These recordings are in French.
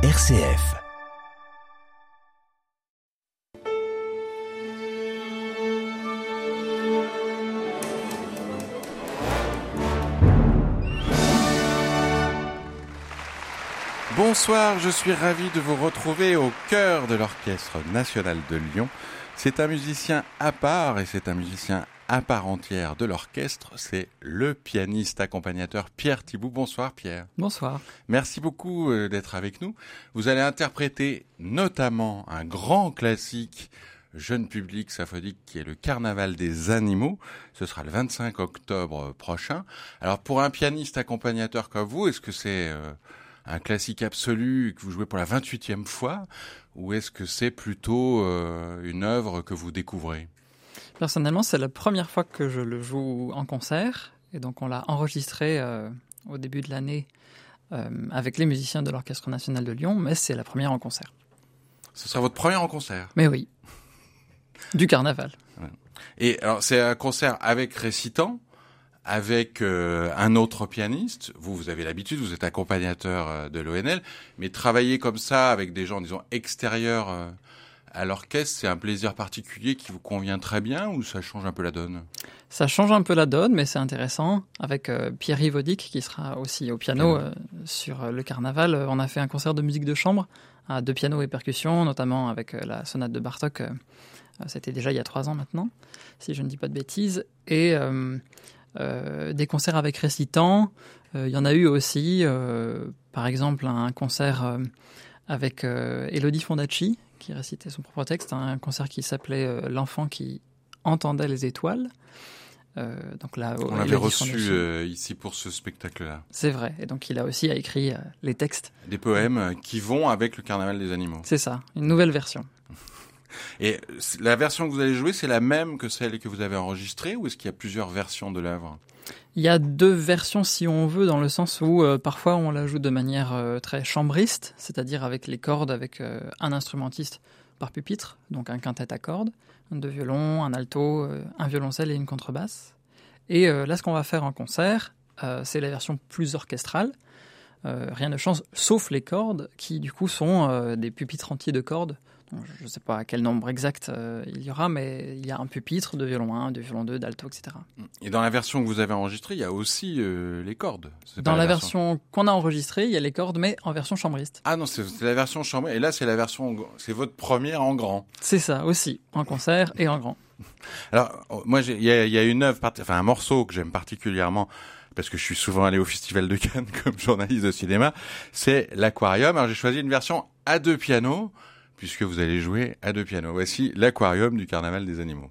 RCF. Bonsoir, je suis ravi de vous retrouver au cœur de l'Orchestre national de Lyon. C'est un musicien à part et c'est un musicien à part entière de l'orchestre, c'est le pianiste accompagnateur Pierre Thibault. Bonsoir Pierre. Bonsoir. Merci beaucoup euh, d'être avec nous. Vous allez interpréter notamment un grand classique jeune public symphonique qui est le Carnaval des animaux. Ce sera le 25 octobre prochain. Alors pour un pianiste accompagnateur comme vous, est-ce que c'est euh, un classique absolu que vous jouez pour la 28e fois ou est-ce que c'est plutôt euh, une œuvre que vous découvrez? Personnellement, c'est la première fois que je le joue en concert. Et donc, on l'a enregistré euh, au début de l'année euh, avec les musiciens de l'Orchestre national de Lyon, mais c'est la première en concert. Ce sera votre première en concert Mais oui. Du carnaval. Et alors, c'est un concert avec récitant, avec euh, un autre pianiste. Vous, vous avez l'habitude, vous êtes accompagnateur de l'ONL, mais travailler comme ça avec des gens, disons, extérieurs à l'orchestre, c'est un plaisir particulier qui vous convient très bien ou ça change un peu la donne? Ça change un peu la donne, mais c'est intéressant. Avec euh, Pierre Yvodic, qui sera aussi au piano euh, sur euh, le carnaval, on a fait un concert de musique de chambre à deux pianos et percussions, notamment avec la sonate de Bartok. C'était déjà il y a trois ans maintenant, si je ne dis pas de bêtises. Et des concerts avec récitants. Il y en a eu aussi, par exemple, un concert avec Elodie Fondacci, qui récitait son propre texte, un concert qui s'appelait euh, L'enfant qui entendait les étoiles. Euh, donc là, on l'avait reçu euh, ici pour ce spectacle-là. C'est vrai. Et donc il a aussi écrit les textes. Des poèmes qui vont avec le Carnaval des animaux. C'est ça, une nouvelle version. Et la version que vous allez jouer, c'est la même que celle que vous avez enregistrée ou est-ce qu'il y a plusieurs versions de l'œuvre? Il y a deux versions si on veut, dans le sens où euh, parfois on la joue de manière euh, très chambriste, c'est-à-dire avec les cordes, avec euh, un instrumentiste par pupitre, donc un quintet à cordes, deux violons, un alto, un violoncelle et une contrebasse. Et là, ce qu'on va faire en concert, c'est la version plus orchestrale. rien ne change, sauf les cordes, qui du coup sont des pupitres entiers de cordes je ne sais pas à quel nombre exact euh, il y aura, mais il y a un pupitre de violon 1, de violon 2, d'alto, etc. Et dans la version que vous avez enregistrée, il y a aussi euh, les cordes. Dans la, version, qu'on a enregistrée, il y a les cordes, mais en version chambriste. Ah non, c'est la version chambriste. Et là, c'est la version, c'est votre première en grand. C'est ça aussi, en concert et en grand. Alors, oh, moi, il y, a, une œuvre, enfin un morceau que j'aime particulièrement parce que je suis souvent allé au Festival de Cannes comme journaliste de cinéma, c'est l'Aquarium. Alors j'ai choisi une version à deux pianos puisque vous allez jouer à deux pianos. Voici l'aquarium du Carnaval des animaux.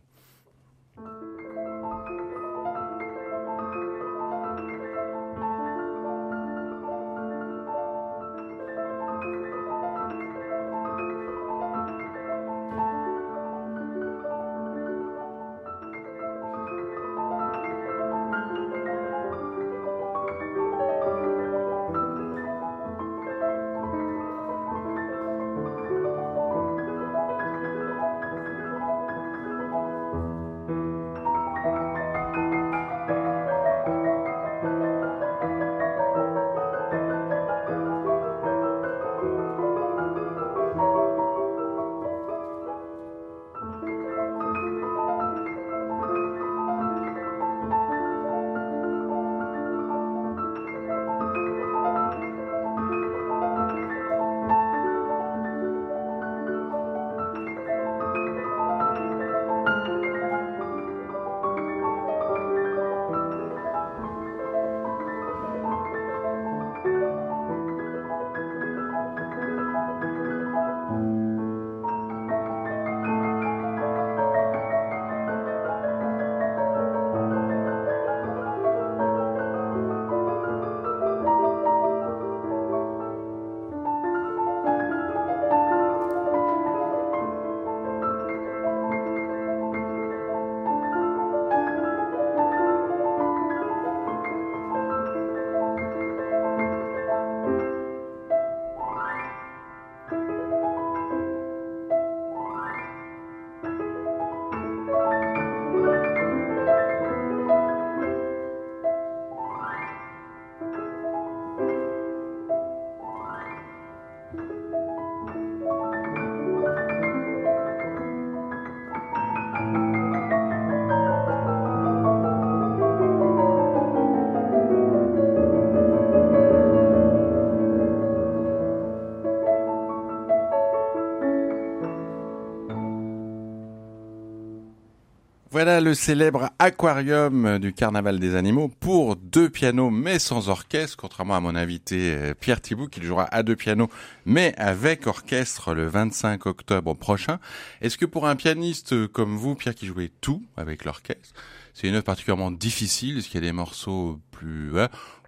Voilà le célèbre aquarium du Carnaval des animaux pour deux pianos mais sans orchestre, contrairement à mon invité euh, Pierre Thibault qui jouera à deux pianos mais avec orchestre le 25 octobre prochain. Est-ce que pour un pianiste comme vous, Pierre, qui jouait tout avec l'orchestre, c'est une œuvre particulièrement difficile? Est-ce qu'il y a des morceaux plus...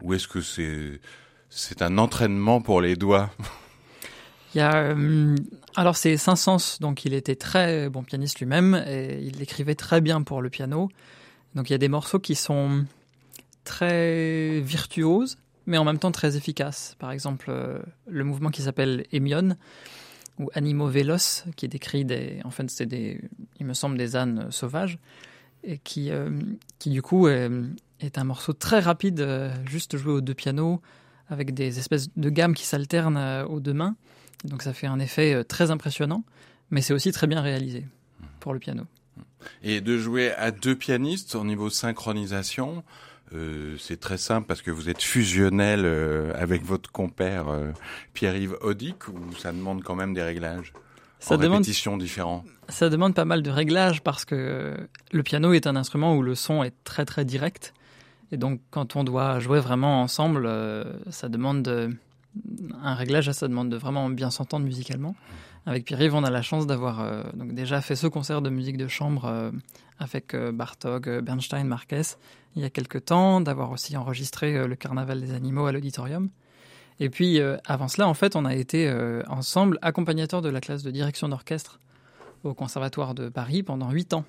ou est-ce que c'est c'est un entraînement pour les doigts? euh, alors c'est Saint-Saëns, donc il était très bon pianiste lui-même et il écrivait très bien pour le piano. Donc il y a des morceaux qui sont très virtuoses, mais en même temps très efficaces. Par exemple, euh, le mouvement qui s'appelle Emion ou Animo Veloce, qui décrit des, c'est des, il me semble des ânes sauvages et qui, euh, du coup est, est, un morceau très rapide, juste joué aux deux pianos avec des espèces de gammes qui s'alternent aux deux mains. Donc ça fait un effet euh, très impressionnant, mais c'est aussi très bien réalisé pour le piano. Et de jouer à deux pianistes au niveau synchronisation, euh, c'est très simple parce que vous êtes fusionnel euh, avec votre compère Pierre-Yves Audic ou ça demande quand même des réglages ça en demande, répétition différents? Ça demande pas mal de réglages parce que le piano est un instrument où le son est très très direct. Et donc quand on doit jouer vraiment ensemble, ça demande de un réglage, ça demande de vraiment bien s'entendre musicalement. Avec Pierre-Yves, on a la chance d'avoir euh, déjà fait ce concert de musique de chambre euh, avec euh, Bartok, Bernstein, Marquez il y a quelques temps, d'avoir aussi enregistré le Carnaval des animaux à l'auditorium. Et puis avant cela, en fait, on a été ensemble accompagnateurs de la classe de direction d'orchestre au Conservatoire de Paris pendant huit ans.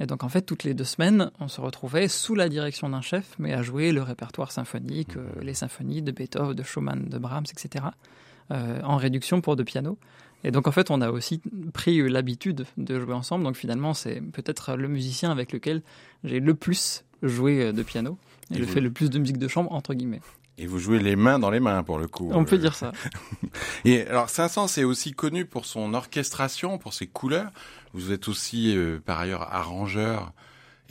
Et donc en fait, toutes les deux semaines, on se retrouvait sous la direction d'un chef, mais à jouer le répertoire symphonique, euh, les symphonies de Beethoven, de Schumann, de Brahms, etc., euh, en réduction pour deux pianos. Et donc en fait, on a aussi pris l'habitude de jouer ensemble. Donc finalement, c'est peut-être le musicien avec lequel j'ai le plus joué euh, de piano et, le fait le plus de musique de chambre entre guillemets. Et vous jouez les mains dans les mains pour le coup. On peut dire ça. et alors Saint-Saëns est aussi connu pour son orchestration, pour ses couleurs. Vous êtes aussi euh, par ailleurs arrangeur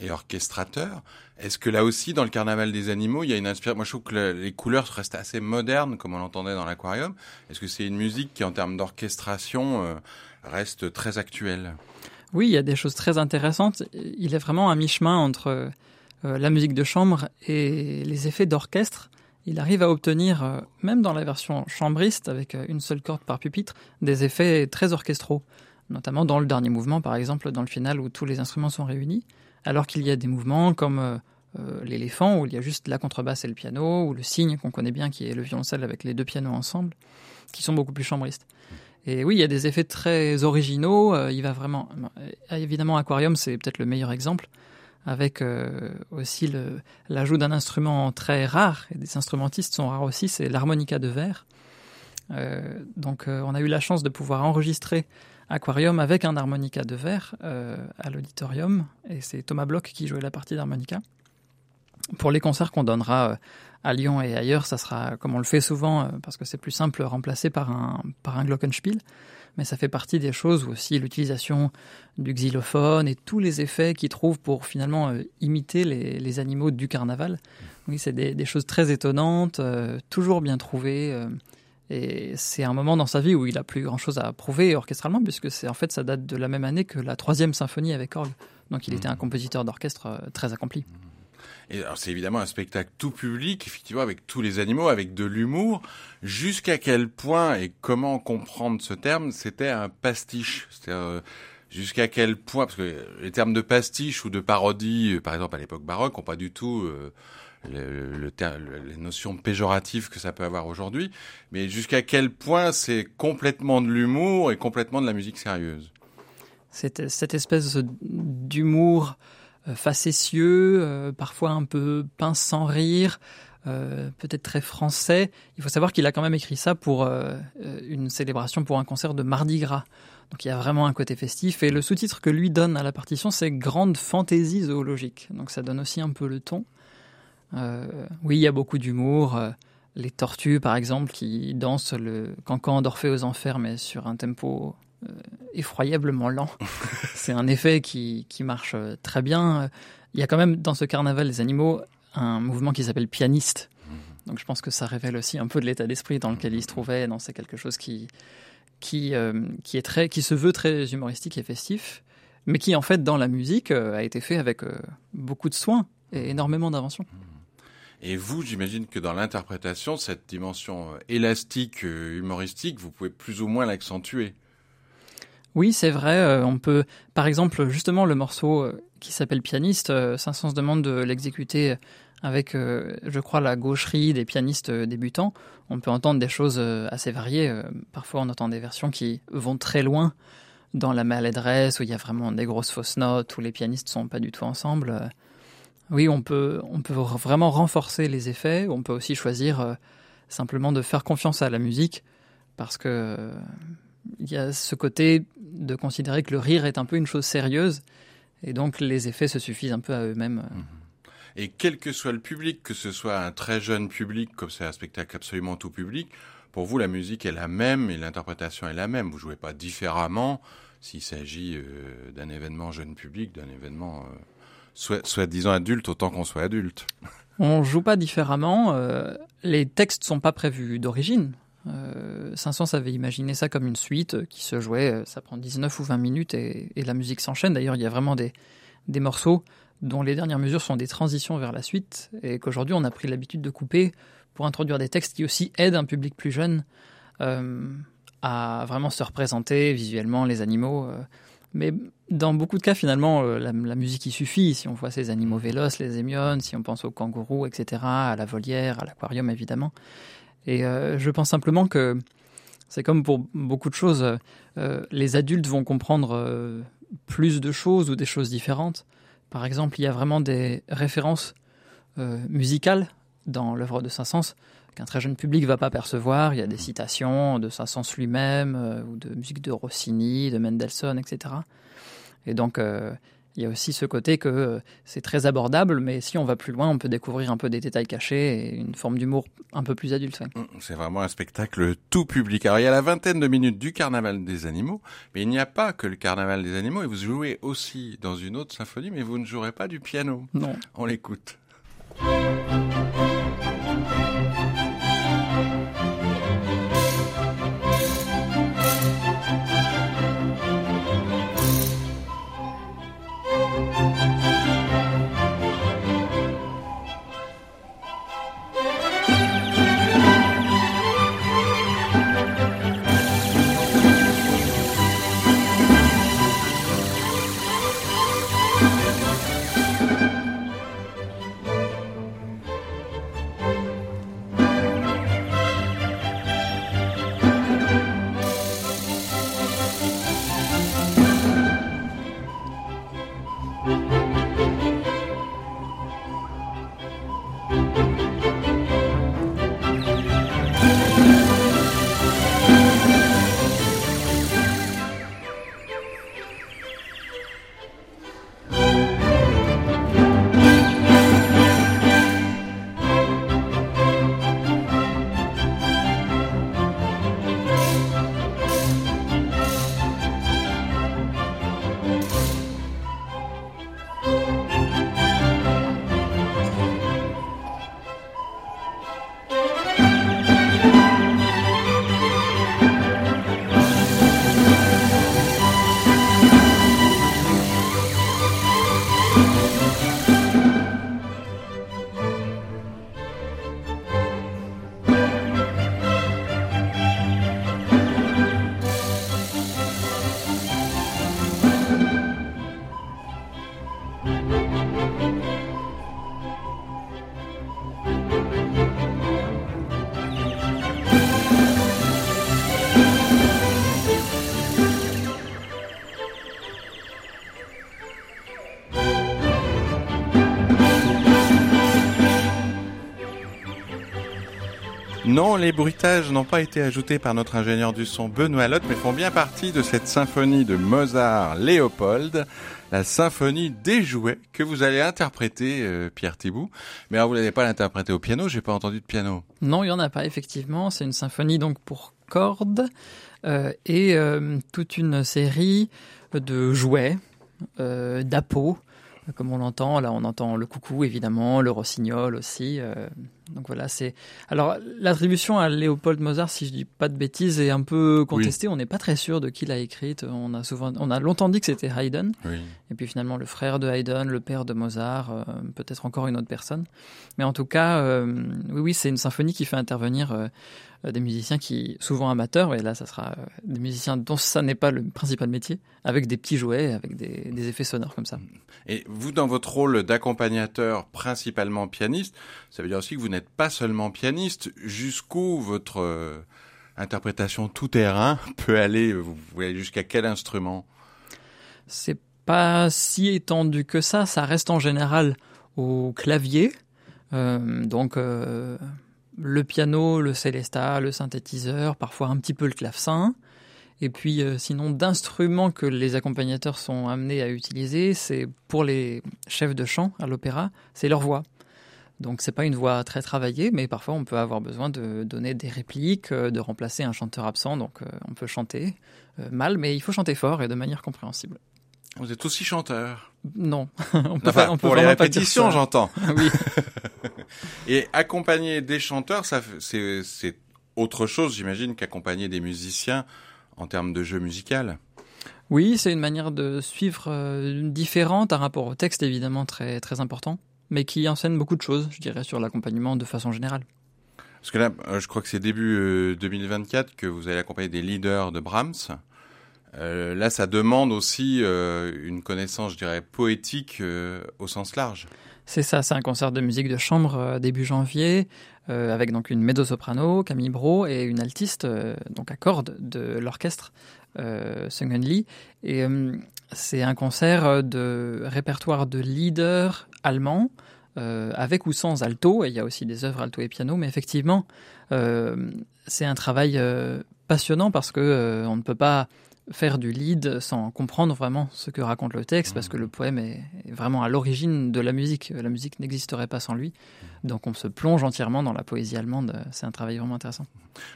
et orchestrateur. Est-ce que là aussi, dans le Carnaval des animaux, il y a une inspiration? Moi, je trouve que les couleurs restent assez modernes, comme on l'entendait dans l'aquarium. Est-ce que c'est une musique qui, en termes d'orchestration, euh, reste très actuelle? Oui, il y a des choses très intéressantes. Il est vraiment à mi-chemin entre euh, la musique de chambre et les effets d'orchestre il arrive à obtenir, même dans la version chambriste, avec une seule corde par pupitre, des effets très orchestraux, notamment dans le dernier mouvement, par exemple, dans le final où tous les instruments sont réunis, alors qu'il y a des mouvements comme euh, l'éléphant, où il y a juste la contrebasse et le piano, ou le cygne qu'on connaît bien, qui est le violoncelle avec les deux pianos ensemble, qui sont beaucoup plus chambristes. Et oui, il y a des effets très originaux. il va vraiment, évidemment, Aquarium, c'est peut-être le meilleur exemple avec euh, aussi l'ajout d'un instrument très rare, et des instrumentistes sont rares aussi, c'est l'harmonica de verre. Euh, donc euh, on a eu la chance de pouvoir enregistrer Aquarium avec un harmonica de verre à l'auditorium, et c'est Thomas Bloch qui jouait la partie d'harmonica. Pour les concerts qu'on donnera à Lyon et ailleurs, ça sera, comme on le fait souvent, parce que c'est plus simple, remplacé par un, par un glockenspiel mais ça fait partie des choses aussi l'utilisation du xylophone et tous les effets qu'ils trouvent pour finalement euh, imiter les, animaux du carnaval. Oui, c'est des, choses très étonnantes, euh, toujours bien trouvées. Euh, et c'est un moment dans sa vie où il a plus grand chose à prouver orchestralement, puisque c'est en fait ça date de la même année que la troisième symphonie avec orgue. Donc il était un compositeur d'orchestre très accompli. Et c'est évidemment un spectacle tout public, effectivement, avec tous les animaux, avec de l'humour. Jusqu'à quel point et comment comprendre ce terme C'était un pastiche? C'est-à-dire jusqu'à quel point, parce que les termes de pastiche ou de parodie, euh, par exemple à l'époque baroque, n'ont pas du tout euh, le, le, les notions péjoratives que ça peut avoir aujourd'hui. Mais jusqu'à quel point c'est complètement de l'humour et complètement de la musique sérieuse? Cette, cette espèce d'humour euh, facétieux, euh, parfois un peu pince sans rire, euh, peut-être très français. Il faut savoir qu'il a quand même écrit ça pour une célébration, pour un concert de Mardi Gras. Donc il y a vraiment un côté festif. Et le sous-titre que lui donne à la partition, c'est Grande fantaisie zoologique. Donc ça donne aussi un peu le ton. Oui, il y a beaucoup d'humour. les tortues, par exemple, qui dansent le cancan d'Orphée aux Enfers, mais sur un tempo euh, effroyablement lent. c'est un effet qui, qui, marche euh, très bien. Il y a quand même dans ce carnaval des animaux un mouvement qui s'appelle pianiste. Donc je pense que ça révèle aussi un peu de l'état d'esprit dans lequel il se trouvait. C'est quelque chose qui, qui, euh, qui, est très, qui se veut très humoristique et festif. mais qui en fait dans la musique a été fait avec beaucoup de soin et énormément d'invention. Et vous, j'imagine que dans l'interprétation, cette dimension élastique, humoristique, vous pouvez plus ou moins l'accentuer. Oui, c'est vrai. on peut, par exemple, justement, le morceau qui s'appelle Pianiste, Saint-Saëns demande de l'exécuter avec, euh, je crois, la gaucherie des pianistes euh, débutants, on peut entendre des choses euh, assez variées. Parfois, on entend des versions qui vont très loin dans la maladresse, où il y a vraiment des grosses fausses notes, où les pianistes sont pas du tout ensemble. Oui, on peut, vraiment renforcer les effets. On peut aussi choisir simplement de faire confiance à la musique, parce que il y a ce côté de considérer que le rire est un peu une chose sérieuse, et donc les effets se suffisent un peu à eux-mêmes. Mmh. Et quel que soit le public, que ce soit un très jeune public, comme c'est un spectacle absolument tout public, pour vous, la musique est la même et l'interprétation est la même. Vous jouez pas différemment s'il s'agit euh, d'un événement jeune public, d'un événement euh, soit, soit disant adulte, autant qu'on soit adulte. On joue pas différemment. Euh, les textes sont pas prévus d'origine. Euh, Saint-Saëns avait imaginé ça comme une suite qui se jouait, ça prend 19 ou 20 minutes et, et la musique s'enchaîne. D'ailleurs, il y a vraiment des, des morceaux dont les dernières mesures sont des transitions vers la suite, et qu'aujourd'hui on a pris l'habitude de couper pour introduire des textes qui aussi aident un public plus jeune euh, à vraiment se représenter visuellement les animaux. Euh. Mais dans beaucoup de cas, finalement, euh, la, musique y suffit. Si on voit ces animaux véloces, les émiones, si on pense aux kangourous, etc., à la volière, à l'aquarium, évidemment. Et je pense simplement que c'est comme pour beaucoup de choses, les adultes vont comprendre plus de choses ou des choses différentes. Par exemple, il y a vraiment des références euh, musicales dans l'œuvre de Saint-Saëns qu'un très jeune public ne va pas percevoir. Il y a des citations de Saint-Saëns lui-même, euh, ou de musique de Rossini, de Mendelssohn, etc. Et donc, euh, il y a aussi ce côté que c'est très abordable, mais si on va plus loin, on peut découvrir un peu des détails cachés et une forme d'humour un peu plus adulte. Mm, c'est vraiment un spectacle tout public. Alors il y a la vingtaine de minutes du Carnaval des animaux, mais il n'y a pas que le Carnaval des animaux, et vous jouez aussi dans une autre symphonie, mais vous ne jouerez pas du piano. Non. On l'écoute. Non, les bruitages n'ont pas été ajoutés par notre ingénieur du son Benoît Lotte, mais font bien partie de cette symphonie de Mozart Léopold, la symphonie des jouets que vous allez interpréter, euh, Pierre Thibault. Mais alors, vous n'allez pas l'interpréter au piano, j'ai pas entendu de piano. Non, il y en a pas, effectivement. C'est une symphonie donc pour cordes euh, et euh, toute une série de jouets, d'appos, comme on l'entend. Là, on entend le coucou, évidemment, le rossignol aussi Donc voilà, c'est alors l'attribution à Léopold Mozart, si je dis pas de bêtises, est un peu contestée. On n'est pas très sûr de qui l'a écrite. On a souvent, on a longtemps dit que c'était Haydn, et puis finalement le frère de Haydn, le père de Mozart, euh, peut-être encore une autre personne. Mais en tout cas, euh, oui, oui, c'est une symphonie qui fait intervenir euh, des musiciens qui, souvent amateurs, et là ça sera des musiciens dont ça n'est pas le principal métier, avec des petits jouets, avec des, des, effets sonores comme ça. Et vous, dans votre rôle d'accompagnateur, principalement pianiste, ça veut dire aussi que vous pas seulement pianiste, jusqu'où votre euh, interprétation tout terrain peut aller, vous voulez jusqu'à quel instrument? C'est pas si étendu que ça, ça reste en général au clavier, euh, donc... Euh, le piano, le célesta, le synthétiseur, parfois un petit peu le clavecin. Et puis sinon d'instruments que les accompagnateurs sont amenés à utiliser, c'est pour les chefs de chant à l'opéra, c'est leur voix. Donc c'est pas une voix très travaillée, mais parfois on peut avoir besoin de donner des répliques, euh, de remplacer un chanteur absent, donc euh, on peut chanter mal, mais il faut chanter fort et de manière compréhensible. Vous êtes aussi chanteur Non. on peut pas, on peut pour les répétitions, j'entends. oui. Et accompagner des chanteurs, ça, c'est, c'est autre chose, j'imagine, qu'accompagner des musiciens en termes de jeu musical. Oui, c'est une manière de suivre euh, différente, un rapport au texte évidemment très très important, mais qui enseigne beaucoup de choses, je dirais, sur l'accompagnement de façon générale. Parce que là, euh, je crois que c'est début 2024 euh, que vous allez accompagner des leaders de Brahms. Euh, là, ça demande aussi euh, une connaissance, je dirais, poétique euh, au sens large. C'est ça, c'est un concert de musique de chambre début janvier, avec donc une mezzo-soprano, Camille Bro, et une altiste, donc à cordes de l'orchestre euh, Lee. Et c'est un concert de répertoire de leaders allemands, avec ou sans alto, et il y a aussi des œuvres alto et piano, mais effectivement, c'est un travail passionnant parce que on ne peut pas faire du lead sans comprendre vraiment ce que raconte le texte, parce que le poème est, vraiment à l'origine de la musique. La musique n'existerait pas sans lui. Donc on se plonge entièrement dans la poésie allemande. C'est un travail vraiment intéressant.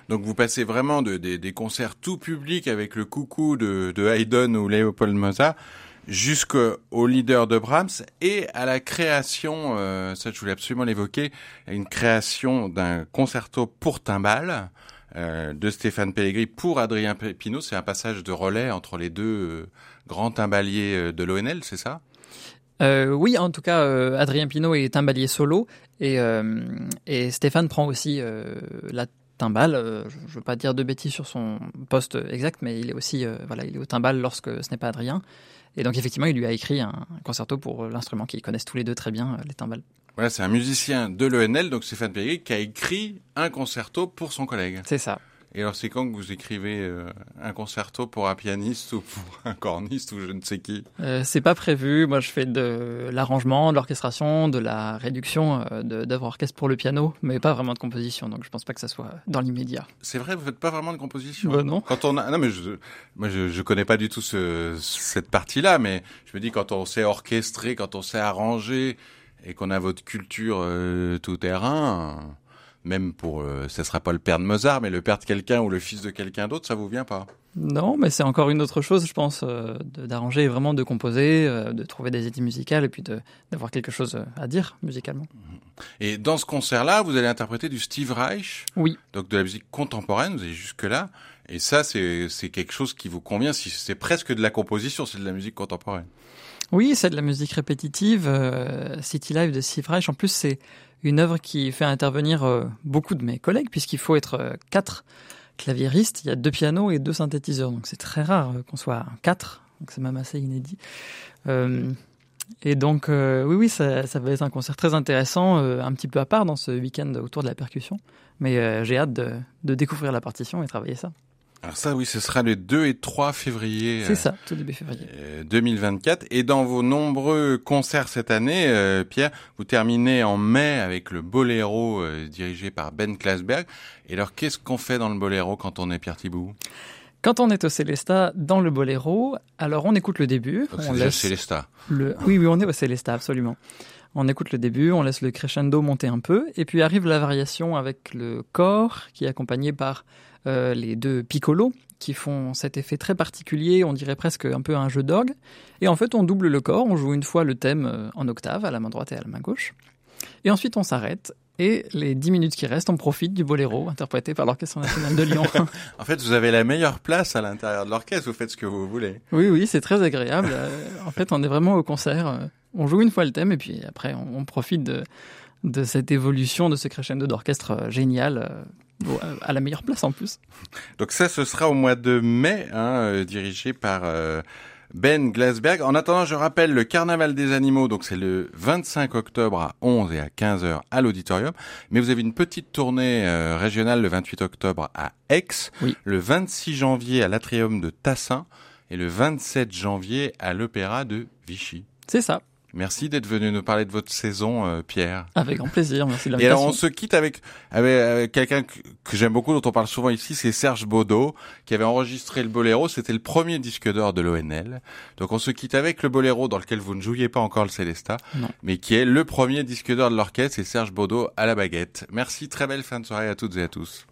Donc vous passez vraiment de, des concerts tout publics avec le coucou de, Haydn ou Léopold Mozart jusqu'au leader de Brahms et à la création, euh, ça je voulais absolument l'évoquer, une création d'un concerto pour timbales euh, de Stéphane Pellegrini pour Adrien Pépinot. C'est un passage de relais entre les deux euh, grands timbaliers de l'ONL, c'est ça? Oui, en tout cas, Adrien Pinault est timbalier solo et, et Stéphane prend aussi la timbale. je ne veux pas dire de bêtises sur son poste exact, mais il est aussi voilà, il est au timbal lorsque ce n'est pas Adrien. Et donc effectivement, il lui a écrit un concerto pour l'instrument qu'ils connaissent tous les deux très bien, les timbales. Voilà, c'est un musicien de l'ENL, donc Stéphane Pellegrini, qui a écrit un concerto pour son collègue. C'est ça. Et alors, c'est quand que vous écrivez euh, un concerto pour un pianiste ou pour un corniste ou je ne sais qui? Euh, C'est pas prévu. Moi, je fais de l'arrangement, de l'orchestration, de la réduction euh, d'œuvres orchestres pour le piano, mais pas vraiment de composition. Donc, je pense pas que ça soit dans l'immédiat. C'est vrai, vous faites pas vraiment de composition? Bah, Non. Quand on a... non, mais je... moi, je, je connais pas du tout ce... cette partie-là, mais je me dis quand on sait orchestrer, quand on sait arranger et qu'on a votre culture euh, tout terrain, même pour, euh, ce sera pas le père de Mozart, mais le père de quelqu'un ou le fils de quelqu'un d'autre, ça vous vient pas? Non, mais c'est encore une autre chose, je pense, euh, d'arranger vraiment de composer, euh, de trouver des idées musicales et puis d'avoir quelque chose à dire musicalement. Et dans ce concert-là, vous allez interpréter du Steve Reich, oui, donc de la musique contemporaine. Vous allez jusque là, et ça, c'est quelque chose qui vous convient. Si c'est presque de la composition, c'est de la musique contemporaine. Oui, c'est de la musique répétitive. City Life de Steve Reich, en plus, c'est une œuvre qui fait intervenir euh, beaucoup de mes collègues, puisqu'il faut être euh, quatre claviéristes. Il y a deux pianos et deux synthétiseurs, donc c'est très rare qu'on soit quatre. Donc c'est même assez inédit. et donc, oui, oui, ça, va être un concert très intéressant, un petit peu à part dans ce week-end autour de la percussion. Mais j'ai hâte de découvrir la partition et travailler ça. Alors ça, oui, ce sera le 2 et 3 février. C'est ça, tout début février. 2024. Euh, et dans vos nombreux concerts cette année, euh, Pierre, vous terminez en mai avec le Boléro euh, dirigé par Ben Klasberg. Et alors, qu'est-ce qu'on fait dans le Boléro quand on est Pierre Thibault? Quand on est au Célesta dans le Boléro, alors on écoute le début. Donc on laisse Célesta. Le... Oui, oui, on est au Célesta, absolument. On écoute le début, on laisse le crescendo monter un peu, et puis arrive la variation avec le corps qui est accompagné par euh, les deux piccolos qui font cet effet très particulier, on dirait presque un peu un jeu d'orgue. Et en fait, on double le corps, on joue une fois le thème euh, en octave, à la main droite et à la main gauche. Et ensuite, on s'arrête Et les 10 minutes qui restent, on profite du boléro interprété par l'Orchestre national de Lyon. en fait, vous avez la meilleure place à l'intérieur de l'orchestre, vous faites ce que vous voulez. Oui, oui, c'est très agréable. en fait, on est vraiment au concert. On joue une fois le thème et puis après, on, profite de, de cette évolution, de ce crescendo d'orchestre génial à la meilleure place en plus. Donc ça, ce sera au mois de mai, hein, dirigé par ben Glasberg. En attendant, je rappelle le Carnaval des animaux, donc c'est le 25 octobre à 11 et à 15 heures à l'auditorium. Mais vous avez une petite tournée euh, régionale le 28 octobre à Aix, le 26 janvier à l'Atrium de Tassin et le 27 janvier à l'Opéra de Vichy. C'est ça. Merci d'être venu nous parler de votre saison, euh, Pierre. Avec grand plaisir, merci de Et alors on se quitte avec, avec, quelqu'un que, j'aime beaucoup, dont on parle souvent ici, c'est Serge Baudot, qui avait enregistré le Boléro. C'était le premier disque d'or de l'ONL. Donc on se quitte avec le Boléro, dans lequel vous ne jouiez pas encore le Célesta, mais qui est le premier disque d'or de l'orchestre, c'est Serge Baudot à la baguette. Merci, très belle fin de soirée à toutes et à tous.